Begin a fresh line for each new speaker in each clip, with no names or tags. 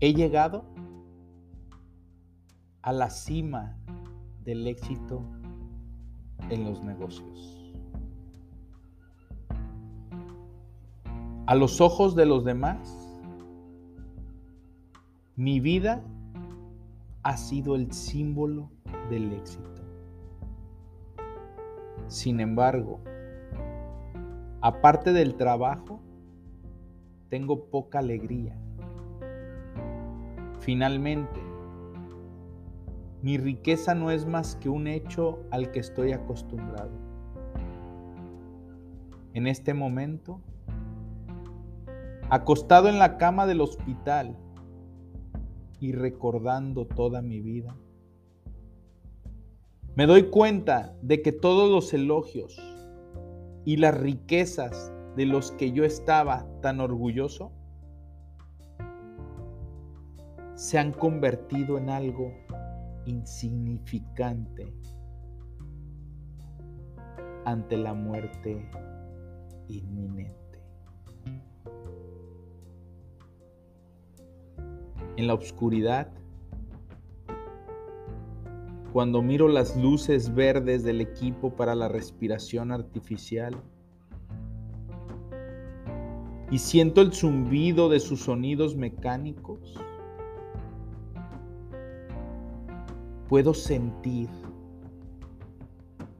he llegado a la cima del éxito en los negocios. A los ojos de los demás, mi vida ha sido el símbolo del éxito. Sin embargo, aparte del trabajo, tengo poca alegría. Finalmente, mi riqueza no es más que un hecho al que estoy acostumbrado. En este momento, acostado en la cama del hospital y recordando toda mi vida, me doy cuenta de que todos los elogios y las riquezas de los que yo estaba tan orgulloso se han convertido en algo insignificante ante la muerte inminente. En la oscuridad, cuando miro las luces verdes del equipo para la respiración artificial y siento el zumbido de sus sonidos mecánicos, puedo sentir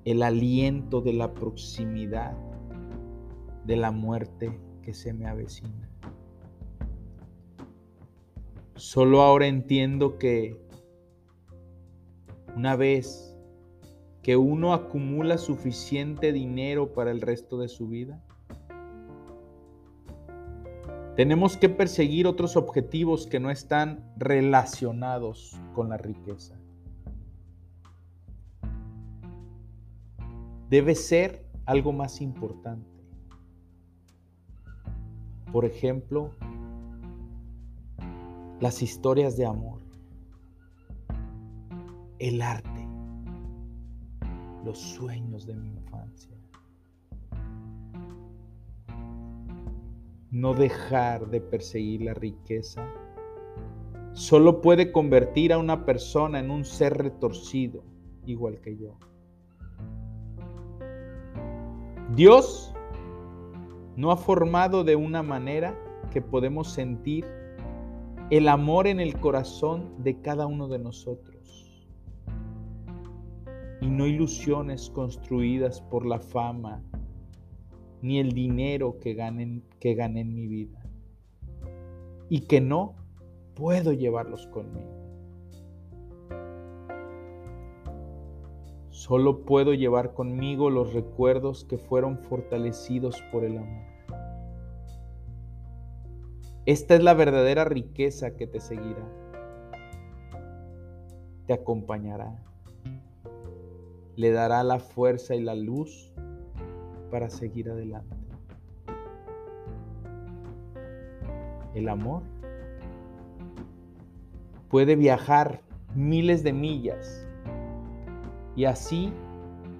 el aliento de la proximidad de la muerte que se me avecina. Solo ahora entiendo que una vez que uno acumula suficiente dinero para el resto de su vida, tenemos que perseguir otros objetivos que no están relacionados con la riqueza. Debe ser algo más importante. Por ejemplo, las historias de amor, el arte, los sueños de mi infancia. No dejar de perseguir la riqueza solo puede convertir a una persona en un ser retorcido, igual que yo. Dios no ha formado de una manera que podemos sentir el amor en el corazón de cada uno de nosotros y no ilusiones construidas por la fama ni el dinero que, que gané en mi vida y que no puedo llevarlos conmigo. Solo puedo llevar conmigo los recuerdos que fueron fortalecidos por el amor. Esta es la verdadera riqueza que te seguirá, te acompañará, le dará la fuerza y la luz para seguir adelante. El amor puede viajar miles de millas y así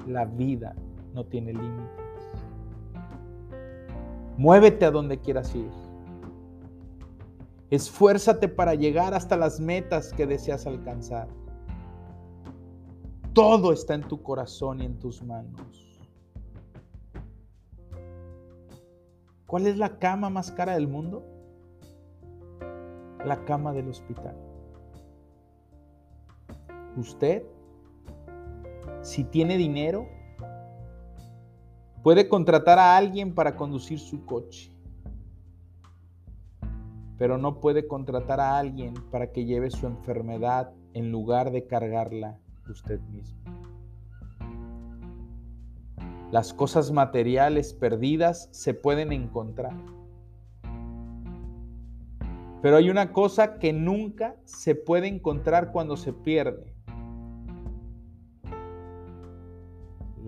la vida no tiene límites. Muévete a donde quieras ir. Esfuérzate para llegar hasta las metas que deseas alcanzar. Todo está en tu corazón y en tus manos. ¿Cuál es la cama más cara del mundo? La cama del hospital. Usted si tiene dinero, puede contratar a alguien para conducir su coche, pero no puede contratar a alguien para que lleve su enfermedad en lugar de cargarla usted mismo. Las cosas materiales perdidas se pueden encontrar. Pero hay una cosa que nunca se puede encontrar cuando se pierde.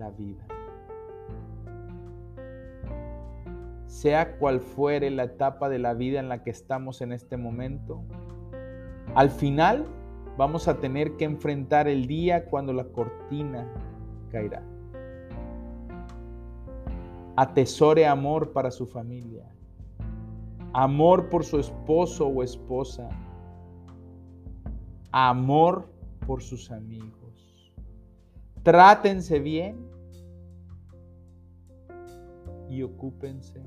La vida. Sea cual fuere la etapa de la vida en la que estamos en este momento, al final vamos a tener que enfrentar el día cuando la cortina caerá. Atesore amor para su familia, amor por su esposo o esposa, amor por sus amigos. Trátense bien y ocúpense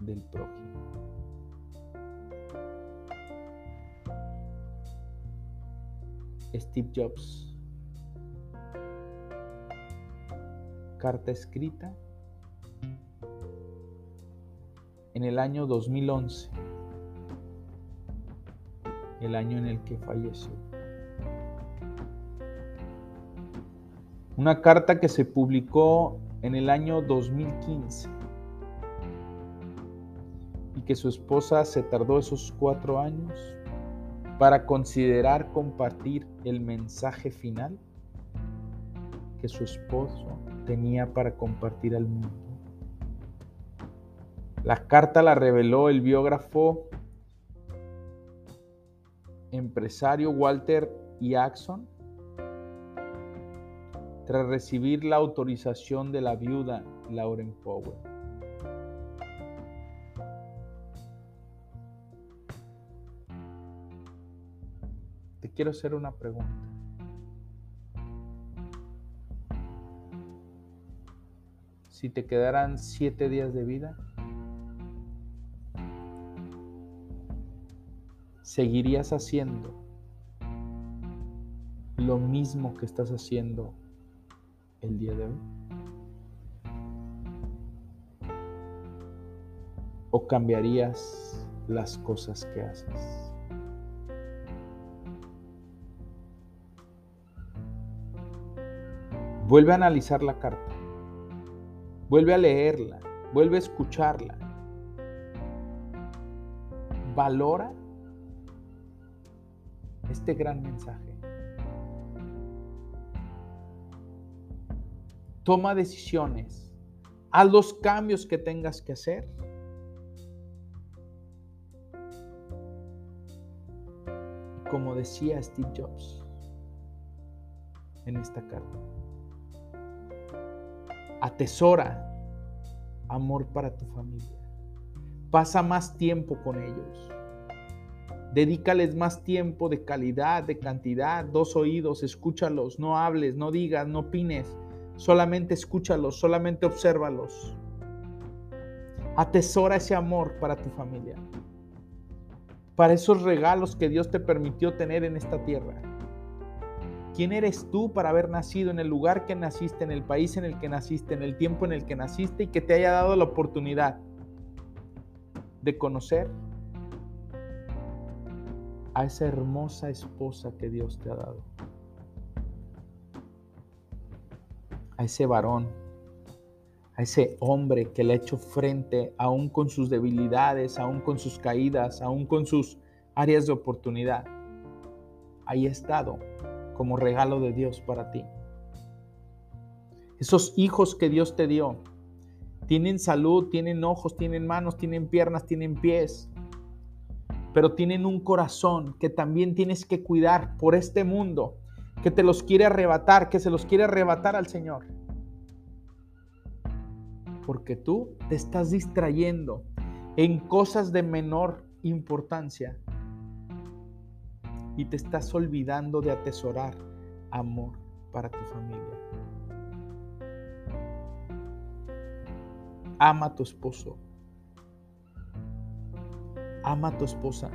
del prójimo. Steve Jobs. Carta escrita en el año 2011, el año en el que falleció. Una carta que se publicó en el año 2015 y que su esposa se tardó esos cuatro años para considerar compartir el mensaje final que su esposo tenía para compartir al mundo. La carta la reveló el biógrafo empresario Walter Jackson tras recibir la autorización de la viuda Lauren Powell. Te quiero hacer una pregunta. Si te quedaran siete días de vida, ¿seguirías haciendo lo mismo que estás haciendo el día de hoy? ¿O cambiarías las cosas que haces? Vuelve a analizar la carta. Vuelve a leerla. Vuelve a escucharla. Valora este gran mensaje. Toma decisiones. Haz los cambios que tengas que hacer. Como decía Steve Jobs en esta carta, atesora amor para tu familia. Pasa más tiempo con ellos. Dedícales más tiempo de calidad, de cantidad, dos oídos, escúchalos, no hables, no digas, no opines. Solamente escúchalos, solamente obsérvalos. Atesora ese amor para tu familia. Para esos regalos que Dios te permitió tener en esta tierra. ¿Quién eres tú para haber nacido en el lugar que naciste, en el país en el que naciste, en el tiempo en el que naciste y que te haya dado la oportunidad de conocer a esa hermosa esposa que Dios te ha dado? A ese varón, a ese hombre que le ha hecho frente aún con sus debilidades, aún con sus caídas, aún con sus áreas de oportunidad. Ahí ha estado como regalo de Dios para ti. Esos hijos que Dios te dio tienen salud, tienen ojos, tienen manos, tienen piernas, tienen pies, pero tienen un corazón que también tienes que cuidar por este mundo que te los quiere arrebatar, que se los quiere arrebatar al Señor. Porque tú te estás distrayendo en cosas de menor importancia y te estás olvidando de atesorar amor para tu familia. Ama a tu esposo. Ama a tu esposa.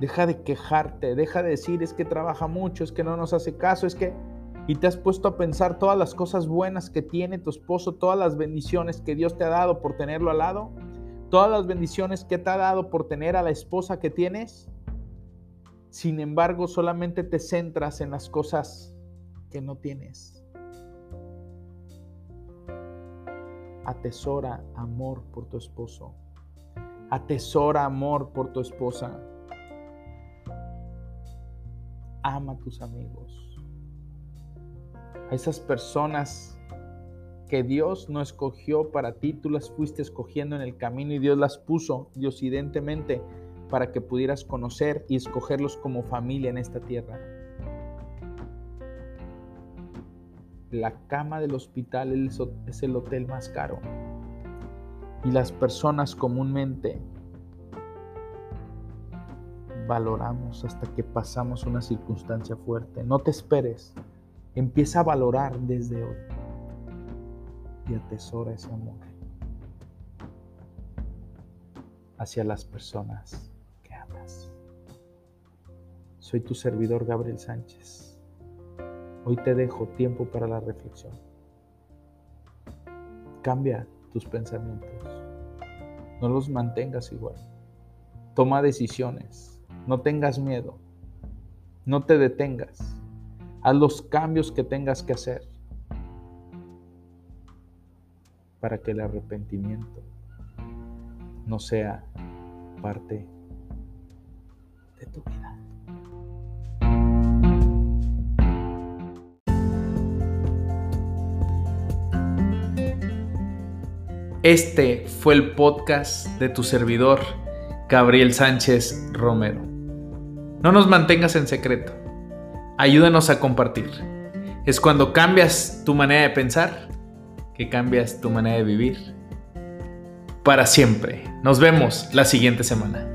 Deja de quejarte, deja de decir es que trabaja mucho, es que no nos hace caso, es que... Y te has puesto a pensar todas las cosas buenas que tiene tu esposo, todas las bendiciones que Dios te ha dado por tenerlo al lado, todas las bendiciones que te ha dado por tener a la esposa que tienes. Sin embargo, solamente te centras en las cosas que no tienes. Atesora amor por tu esposo. Atesora amor por tu esposa ama a tus amigos. A esas personas que Dios no escogió para ti, tú las fuiste escogiendo en el camino y Dios las puso diosidentemente para que pudieras conocer y escogerlos como familia en esta tierra. La cama del hospital es el hotel más caro y las personas comúnmente valoramos hasta que pasamos una circunstancia fuerte. No te esperes. Empieza a valorar desde hoy y atesora ese amor hacia las personas que amas. Soy tu servidor Gabriel Sánchez. Hoy te dejo tiempo para la reflexión. Cambia tus pensamientos. No los mantengas igual. Toma decisiones. No tengas miedo. No te detengas. Haz los cambios que tengas que hacer para que el arrepentimiento no sea parte de tu vida. Este fue el podcast de tu servidor, Gabriel Sánchez Romero. No nos mantengas en secreto. Ayúdanos a compartir. Es cuando cambias tu manera de pensar que cambias tu manera de vivir para siempre. Nos vemos la siguiente semana.